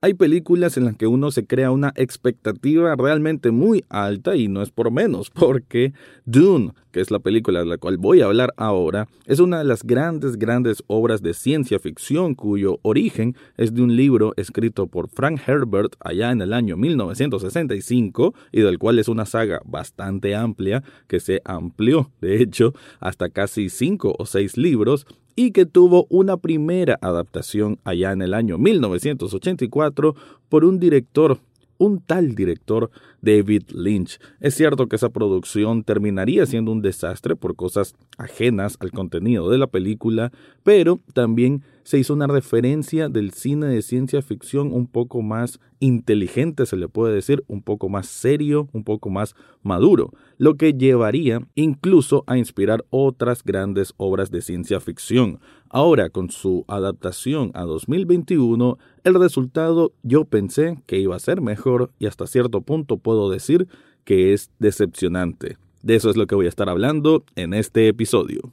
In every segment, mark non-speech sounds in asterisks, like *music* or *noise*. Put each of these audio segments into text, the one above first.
Hay películas en las que uno se crea una expectativa realmente muy alta y no es por menos, *laughs* porque Dune, que es la película de la cual voy a hablar ahora, es una de las grandes, grandes obras de ciencia ficción cuyo origen es de un libro escrito por Frank Herbert allá en el año 1965 y del cual es una saga bastante amplia que se amplió, de hecho, hasta casi cinco o seis libros y que tuvo una primera adaptación allá en el año 1984 por un director un tal director David Lynch. Es cierto que esa producción terminaría siendo un desastre por cosas ajenas al contenido de la película, pero también se hizo una referencia del cine de ciencia ficción un poco más inteligente, se le puede decir, un poco más serio, un poco más maduro, lo que llevaría incluso a inspirar otras grandes obras de ciencia ficción. Ahora, con su adaptación a 2021, el resultado yo pensé que iba a ser mejor y hasta cierto punto puedo decir que es decepcionante. De eso es lo que voy a estar hablando en este episodio.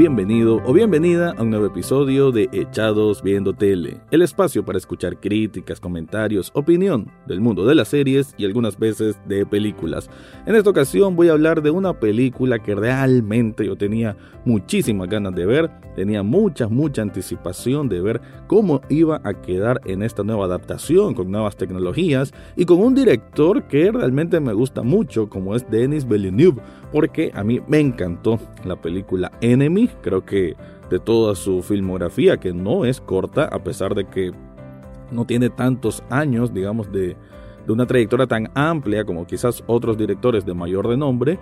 Bienvenido o bienvenida a un nuevo episodio de Echados Viendo Tele, el espacio para escuchar críticas, comentarios, opinión del mundo de las series y algunas veces de películas. En esta ocasión voy a hablar de una película que realmente yo tenía muchísimas ganas de ver, tenía mucha, mucha anticipación de ver cómo iba a quedar en esta nueva adaptación con nuevas tecnologías y con un director que realmente me gusta mucho como es Denis Villeneuve, porque a mí me encantó la película Enemy Creo que de toda su filmografía, que no es corta, a pesar de que no tiene tantos años, digamos, de, de una trayectoria tan amplia como quizás otros directores de mayor renombre,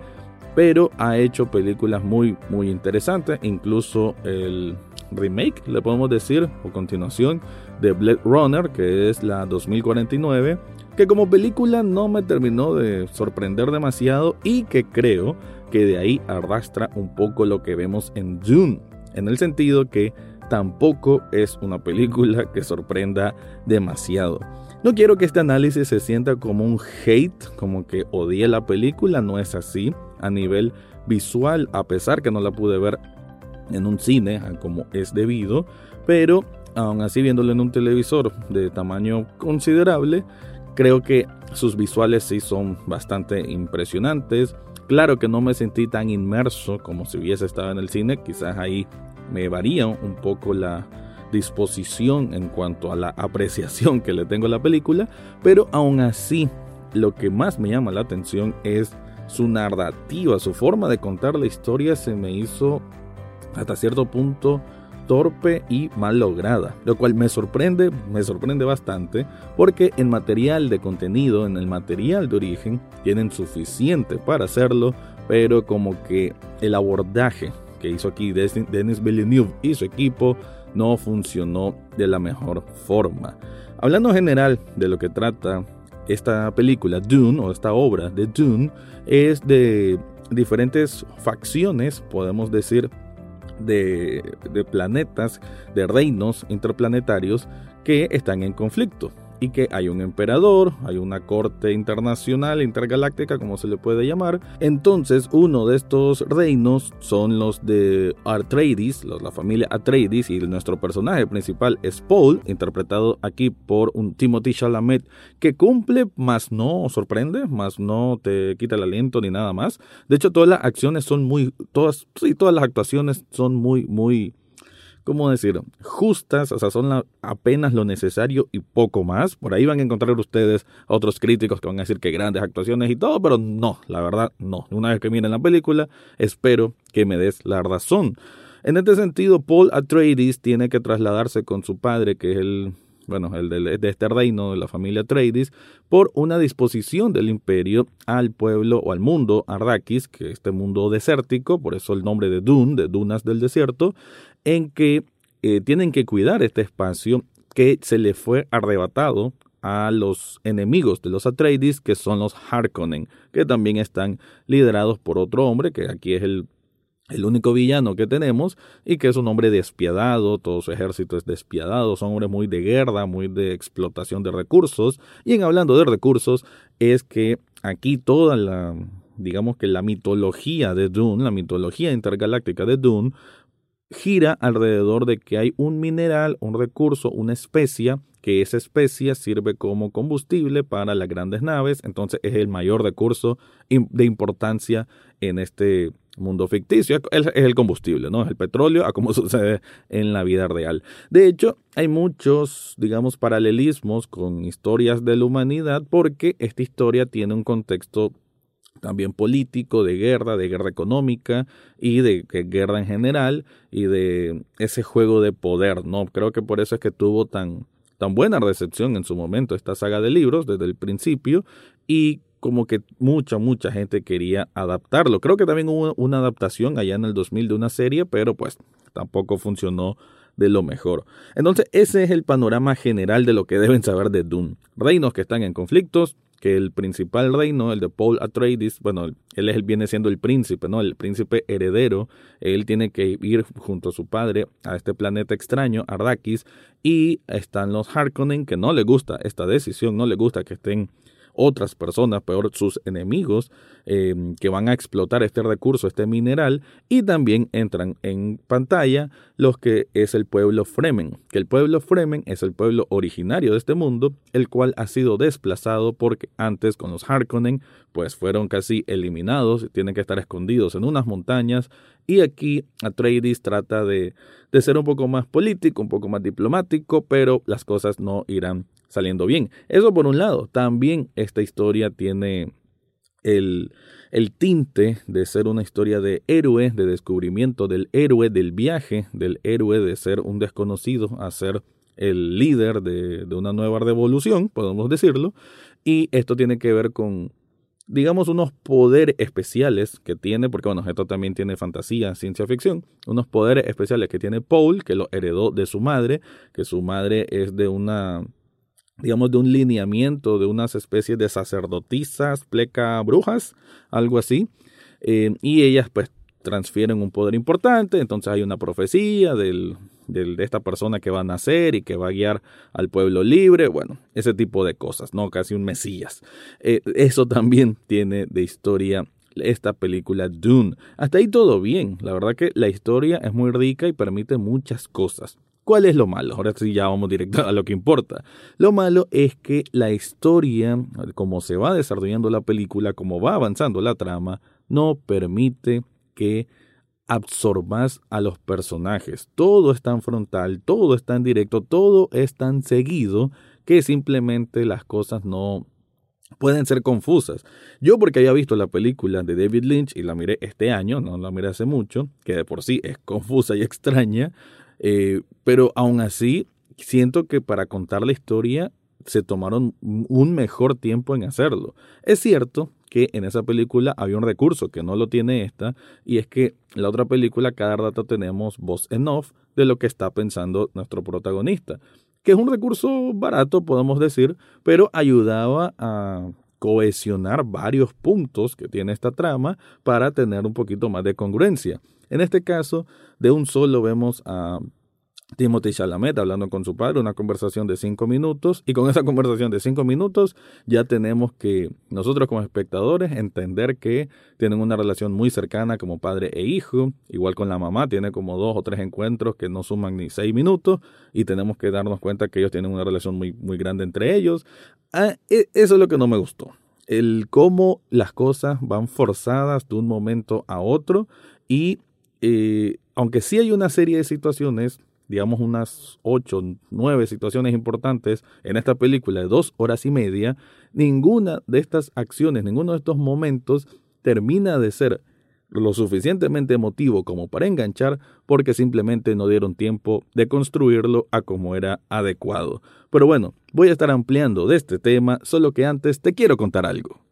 pero ha hecho películas muy, muy interesantes, incluso el remake, le podemos decir, o continuación, de Blade Runner, que es la 2049, que como película no me terminó de sorprender demasiado y que creo que de ahí arrastra un poco lo que vemos en Dune, en el sentido que tampoco es una película que sorprenda demasiado. No quiero que este análisis se sienta como un hate, como que odie la película, no es así. A nivel visual, a pesar que no la pude ver en un cine como es debido, pero aún así viéndolo en un televisor de tamaño considerable, creo que sus visuales sí son bastante impresionantes. Claro que no me sentí tan inmerso como si hubiese estado en el cine, quizás ahí me varía un poco la disposición en cuanto a la apreciación que le tengo a la película, pero aún así lo que más me llama la atención es su narrativa, su forma de contar la historia se me hizo hasta cierto punto torpe y mal lograda, lo cual me sorprende, me sorprende bastante, porque en material de contenido, en el material de origen, tienen suficiente para hacerlo, pero como que el abordaje que hizo aquí Denis Villeneuve y su equipo no funcionó de la mejor forma. Hablando en general de lo que trata esta película Dune o esta obra de Dune es de diferentes facciones, podemos decir, de, planetas, de reinos interplanetarios que están en conflicto y que hay un emperador, hay una corte internacional, intergaláctica, como se le puede llamar. Entonces, uno de estos reinos son los de Atreides, la familia Atreides, y nuestro personaje principal es Paul, interpretado aquí por un Timothy Chalamet, que cumple, más no sorprende, más no te quita el aliento ni nada más. De hecho, todas las acciones son muy, todas, sí, todas las actuaciones son muy, muy ¿cómo decir? Justas, o sea, son apenas lo necesario y poco más. Por ahí van a encontrar ustedes otros críticos que van a decir que grandes actuaciones y todo, pero no, la verdad, no. Una vez que miren la película, espero que me des la razón. En este sentido, Paul Atreides tiene que trasladarse con su padre, que es el bueno, el de, este reino de la familia Atreides, por una disposición del imperio al pueblo o al mundo Arrakis, que es este mundo desértico, por eso el nombre de Dune, de dunas del desierto, en que eh, tienen que cuidar este espacio que se le fue arrebatado a los enemigos de los Atreides, que son los Harkonnen, que también están liderados por otro hombre, que aquí es el el único villano que tenemos y que es un hombre despiadado, todo su ejército es despiadado, son hombres muy de guerra, muy de explotación de recursos. Y en hablando de recursos, es que aquí toda la, digamos que la mitología de Dune, la mitología intergaláctica de Dune, gira alrededor de que hay un mineral, un recurso, una especie, que esa especie sirve como combustible para las grandes naves, entonces es el mayor recurso de importancia en este mundo ficticio. Es el combustible, ¿no? Es el petróleo, a como *laughs* sucede en la vida real. De hecho, hay muchos, digamos, paralelismos con historias de la humanidad porque esta historia tiene un contexto también político, de guerra, de guerra económica y de, guerra en general y de ese juego de poder, ¿no? Creo que por eso es que tuvo tan, tan buena recepción en su momento esta saga de libros desde el principio y como que mucha, mucha gente quería adaptarlo. Creo que también hubo una adaptación allá en el 2000 de una serie, pero pues tampoco funcionó de lo mejor. Entonces, ese es el panorama general de lo que deben saber de Dune. Reinos que están en conflictos, que el principal reino, el de Paul Atreides, bueno, él, es, viene siendo el príncipe, ¿no? El príncipe heredero, él tiene que ir junto a su padre a este planeta extraño, Arrakis, y están los Harkonnen, que no le gusta esta decisión, no le gusta que estén otras personas, peor sus enemigos, eh, que van a explotar este recurso, este mineral, y también entran en pantalla los que es el pueblo Fremen, que el pueblo Fremen es el pueblo originario de este mundo, el cual ha sido desplazado porque antes con los Harkonnen pues fueron casi eliminados, tienen que estar escondidos en unas montañas, y aquí Atreides trata de, de ser un poco más político, un poco más diplomático, pero las cosas no irán saliendo bien. Eso por un lado. También esta historia tiene el, el tinte de ser una historia de héroe, de descubrimiento del héroe, del viaje del héroe, de ser un desconocido a ser el líder de, de una nueva revolución, podemos decirlo. Y esto tiene que ver con digamos, unos poderes especiales que tiene, porque bueno, esto también tiene fantasía, ciencia ficción, unos poderes especiales que tiene Paul, que lo heredó de su madre, que su madre es de una digamos, de un lineamiento de unas especies de sacerdotisas, pleca brujas, algo así, eh, y ellas pues transfieren un poder importante, entonces hay una profecía del, de esta persona que va a nacer y que va a guiar al pueblo libre, bueno, ese tipo de cosas, ¿no? Casi un mesías. Eh, eso también tiene de historia esta película Dune. Hasta ahí todo bien, la verdad que la historia es muy rica y permite muchas cosas. ¿Cuál es lo malo? Ahora sí ya vamos directo a lo que importa. Lo malo es que la historia, como se va desarrollando la película, como va avanzando la trama, no permite que absorbas a los personajes. Todo es tan frontal, todo es tan directo, todo es tan seguido que simplemente las cosas no pueden ser confusas. Yo porque había visto la película de David Lynch y la miré este año, no la miré hace mucho, que de por sí es confusa y extraña, eh, pero aún así, siento que para contar la historia se tomaron un mejor tiempo en hacerlo. Es cierto que en esa película había un recurso que no lo tiene esta, y es que en la otra película cada rato tenemos voz en off de lo que está pensando nuestro protagonista, que es un recurso barato, podemos decir, pero ayudaba a cohesionar varios puntos que tiene esta trama para tener un poquito más de congruencia. En este caso, de un solo vemos a Timothy Chalamet hablando con su padre, una conversación de cinco minutos, y con esa *laughs* conversación de cinco minutos ya tenemos que nosotros como espectadores entender que tienen una relación muy cercana como padre e hijo, igual con la mamá, tiene como dos o tres encuentros que no suman ni seis minutos, y tenemos que darnos cuenta que ellos tienen una relación muy, muy grande entre ellos. Ah, e, eso es lo que no me gustó. El cómo las cosas van forzadas de un momento a otro y eh, aunque sí hay una serie de situaciones, digamos unas ocho, nueve situaciones importantes en esta película de dos horas y media, ninguna de estas acciones, ninguno de estos momentos termina de ser lo suficientemente emotivo como para enganchar porque simplemente no dieron tiempo de construirlo a como era adecuado. Pero bueno, voy a estar ampliando de este tema, solo que antes te quiero contar algo.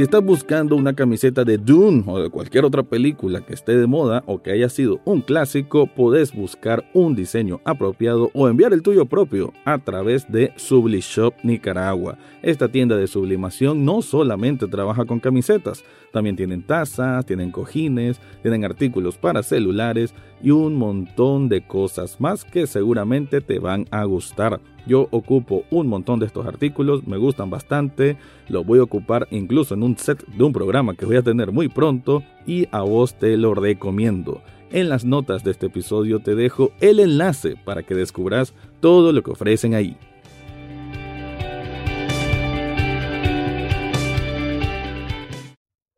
Si estás buscando una camiseta de Dune o de cualquier otra película que esté de moda o que haya sido un clásico, podés buscar un diseño apropiado o enviar el tuyo propio a través de Sublishop Nicaragua. Esta tienda de sublimación no solamente trabaja con camisetas, también tienen tazas, tienen cojines, tienen artículos para celulares y un montón de cosas más que seguramente te van a gustar. Yo ocupo un montón de estos artículos, me gustan bastante, los voy a ocupar incluso en un set de un programa que voy a tener muy pronto y a vos te lo recomiendo. En las notas de este episodio te dejo el enlace para que descubras todo lo que ofrecen ahí.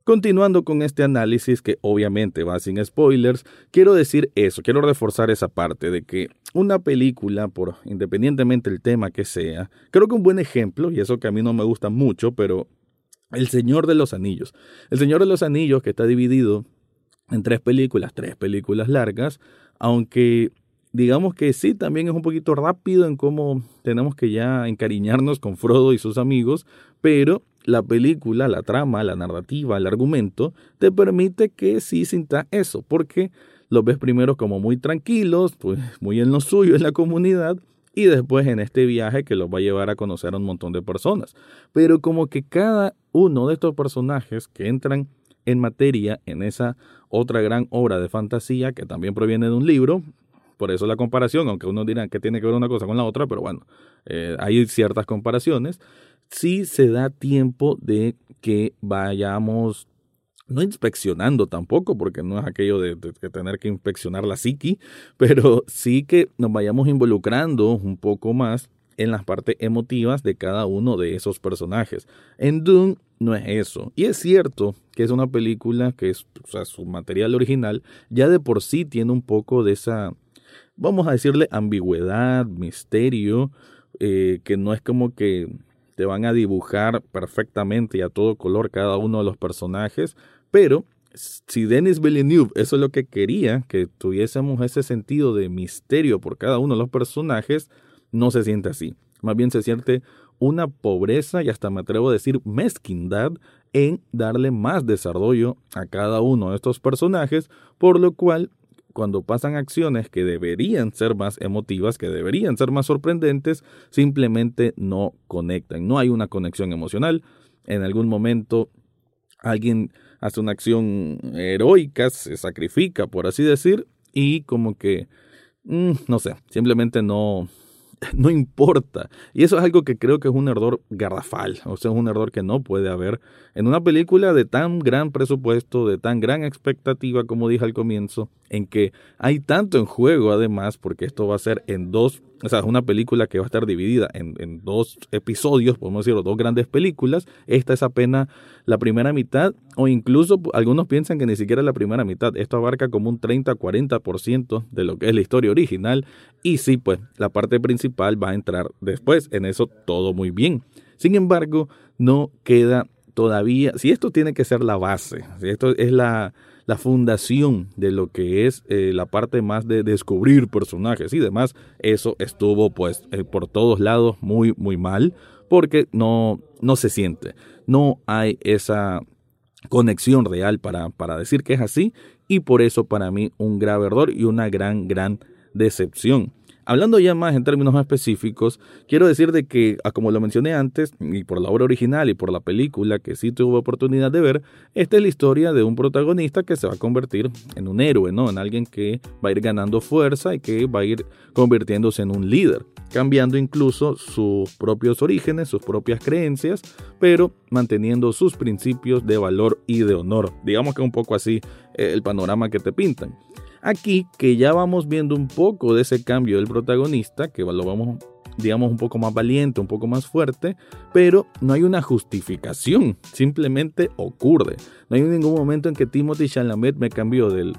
Continuando con este análisis que obviamente va sin spoilers, quiero decir eso, quiero reforzar esa parte de que una película, por independientemente el tema que sea, creo que un buen ejemplo, y eso que a mí no me gusta mucho, pero El Señor de los Anillos. El Señor de los Anillos que está dividido en tres películas, tres películas largas, aunque digamos que sí, también es un poquito rápido en cómo tenemos que ya encariñarnos con Frodo y sus amigos, pero la película, la trama, la narrativa, el argumento, te permite que sí sintas eso, porque los ves primero como muy tranquilos, pues muy en lo suyo en la comunidad, y después en este viaje que los va a llevar a conocer a un montón de personas. Pero como que cada uno de estos personajes que entran en materia en esa otra gran obra de fantasía que también proviene de un libro, por eso la comparación, aunque uno dirá que tiene que ver una cosa con la otra, pero bueno, eh, hay ciertas comparaciones sí se da tiempo de que vayamos no inspeccionando tampoco, porque no es aquello de, tener que inspeccionar la psiqui, *laughs* pero sí que nos vayamos involucrando un poco más en las partes emotivas de cada uno de esos personajes. En Dune no es eso. Y es cierto que es una película que es, su material original ya de por sí tiene un poco de esa, vamos a decirle, ambigüedad, misterio, eh, que no es como que te van a dibujar perfectamente y a todo color cada uno de los personajes, pero si Denis Villeneuve eso es lo que quería, que tuviésemos ese sentido de misterio por cada uno de los personajes, no se siente así. Más bien se siente una pobreza y hasta me atrevo a decir mezquindad en darle más desarrollo a cada uno de estos personajes, por lo cual cuando pasan acciones que deberían ser más emotivas, que deberían ser más sorprendentes, simplemente no conectan. No hay una conexión emocional. En algún momento alguien hace una acción heroica, se sacrifica, por así decir, y como que, mm, no sé, simplemente no, *laughs* no importa. Y eso es algo que creo que es un error garrafal, o sea, es un error que no puede haber en una película de tan gran presupuesto, de tan gran expectativa, como dije al comienzo, en que hay tanto en juego además, porque esto va a ser en dos o sea, es una película que va a estar dividida en, en, dos episodios, podemos decirlo, dos grandes películas. Esta es apenas la primera mitad, o incluso algunos piensan que ni siquiera la primera mitad. Esto abarca como un 30-40% de lo que es la historia original. Y sí, pues la parte principal va a entrar después. En eso todo muy bien. Sin embargo, no queda todavía, si esto tiene que ser la base, si esto es la, la fundación de lo que es eh, la parte más de descubrir personajes y demás, eso estuvo pues eh, por todos lados muy muy mal porque no, no se siente, no hay esa conexión real para, para decir que es así y por eso para mí un grave error y una gran gran decepción. Hablando ya más en términos específicos, quiero decir de que, ah, como lo mencioné antes, y por la obra original y por la película que sí tuve oportunidad de ver, esta es la historia de un protagonista que se va a convertir en un héroe, ¿no? En alguien que va a ir ganando fuerza y que va a ir convirtiéndose en un líder, cambiando incluso sus propios orígenes, sus propias creencias, pero manteniendo sus principios de valor y de honor. Digamos que un poco así eh, el panorama que te pintan. Aquí que ya vamos viendo un poco de ese cambio del protagonista, que lo vamos digamos un poco más valiente, un poco más fuerte, pero no hay una justificación, simplemente ocurre. No hay ningún momento en que Timothy Chalamet me cambió del,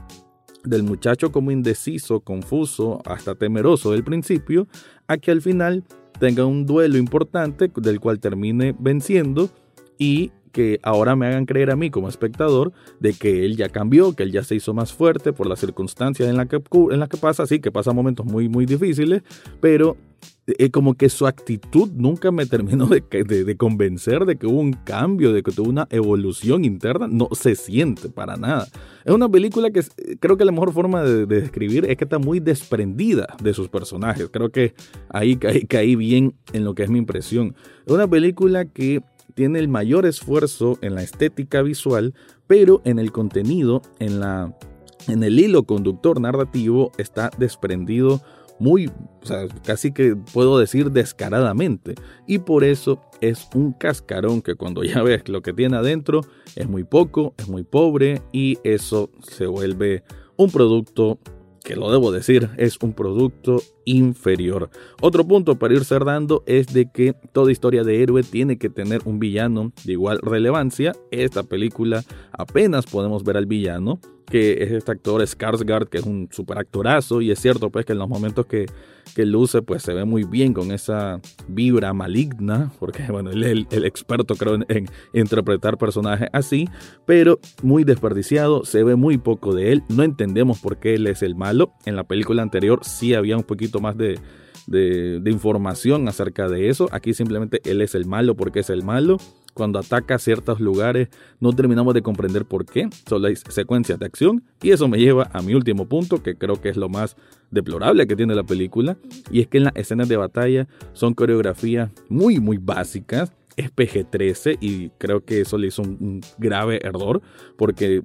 del muchacho como indeciso, confuso, hasta temeroso del principio, a que al final tenga un duelo importante del cual termine venciendo y que ahora me hagan creer a mí como espectador de que él ya cambió, que él ya se hizo más fuerte por las circunstancias en las que, la que pasa, sí, que pasa momentos muy, muy difíciles, pero eh, como que su actitud nunca me *laughs* terminó de, de, convencer de que hubo un cambio, de que tuvo una evolución interna. No se siente para nada. Es una película que creo que la mejor forma de, describir es que está muy desprendida de sus personajes. Creo que ahí caí, caí bien en lo que es mi impresión. Es una película que tiene el mayor esfuerzo en la estética visual, pero en el contenido, en, la, en el hilo conductor narrativo, está desprendido muy, o sea, casi que puedo decir descaradamente. Y por eso es un cascarón que cuando ya *laughs* ves lo que tiene adentro es muy poco, es muy pobre y eso se vuelve un producto que lo debo decir, es un producto inferior. Otro punto para ir cerrando es de que toda historia de héroe tiene que tener un villano de igual relevancia. Esta película apenas podemos ver al villano, que es este actor Skarsgård, que es un super actorazo, y es cierto pues que en los momentos que, que luce pues se ve muy bien con esa vibra maligna, porque *laughs* bueno, él es el, experto creo en, interpretar personajes así, pero muy desperdiciado, se ve muy poco de él, no entendemos por qué él es el malo, en la película anterior sí había un poquito más de, de, de información acerca de eso, aquí simplemente él es el malo porque es el malo, cuando ataca ciertos lugares no terminamos de comprender por qué, solo hay secuencias de acción y eso me lleva a mi último punto que creo que es lo más deplorable que tiene la película y es que en las escenas de batalla son coreografías muy muy básicas. Es PG-13 y creo que eso le hizo un, grave error porque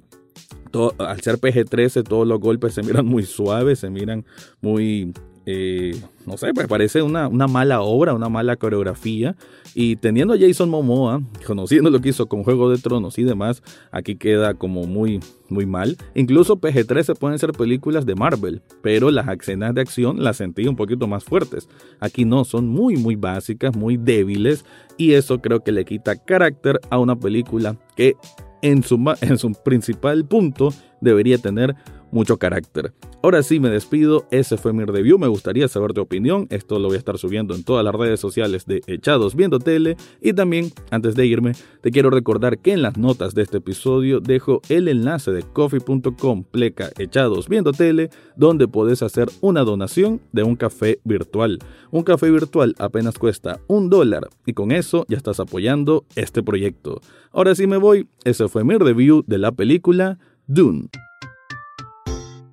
al ser PG-13 todos los golpes se miran muy suaves, se miran muy eh, no sé, pues parece una, una, mala obra, una mala coreografía. Y teniendo a Jason Momoa, *laughs* conociendo lo que hizo con Juego de Tronos y demás, aquí queda como muy, muy mal. Incluso PG-13 pueden ser películas de Marvel, pero las escenas de acción las sentí un poquito más fuertes. Aquí no, son muy, muy básicas, muy débiles. Y eso creo que le quita carácter a una película que en su, en su principal punto debería tener mucho carácter. Ahora sí me despido, ese fue mi review, me gustaría saber tu opinión, esto lo voy a estar subiendo en todas las redes sociales de Echados Viendo Tele y también, antes de irme, te quiero recordar que en las notas de este episodio dejo el enlace de coffee.com pleca Echados Viendo Tele, donde puedes hacer una donación de un café virtual. Un café virtual apenas cuesta un dólar y con eso ya estás apoyando este proyecto. Ahora sí me voy, ese fue mi review de la película Dune.